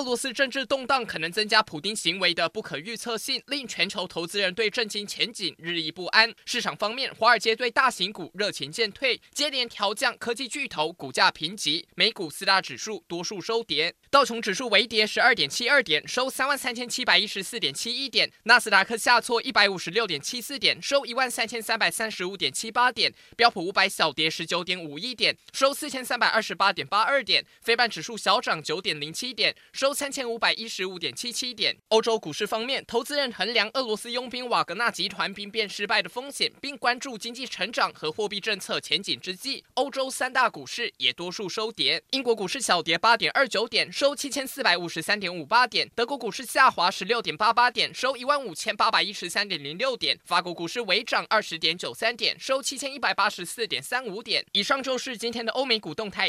俄罗斯政治动荡可能增加普丁行为的不可预测性，令全球投资人对震惊前景日益不安。市场方面，华尔街对大型股热情渐退，接连调降科技巨头股价评级。美股四大指数多数收跌，道琼指数微跌十二点七二点，收三万三千七百一十四点七一点；纳斯达克下挫一百五十六点七四点，收一万三千三百三十五点七八点；标普五百小跌十九点五一点，收四千三百二十八点八二点；非半指数小涨九点零七点。收收三千五百一十五点七七点。欧洲股市方面，投资人衡量俄罗斯佣兵瓦格纳集团兵变失败的风险，并关注经济成长和货币政策前景之际，欧洲三大股市也多数收跌。英国股市小跌八点二九点，收七千四百五十三点五八点；德国股市下滑十六点八八点，收一万五千八百一十三点零六点；法国股市微涨二十点九三点，收七千一百八十四点三五点。以上就是今天的欧美股动态。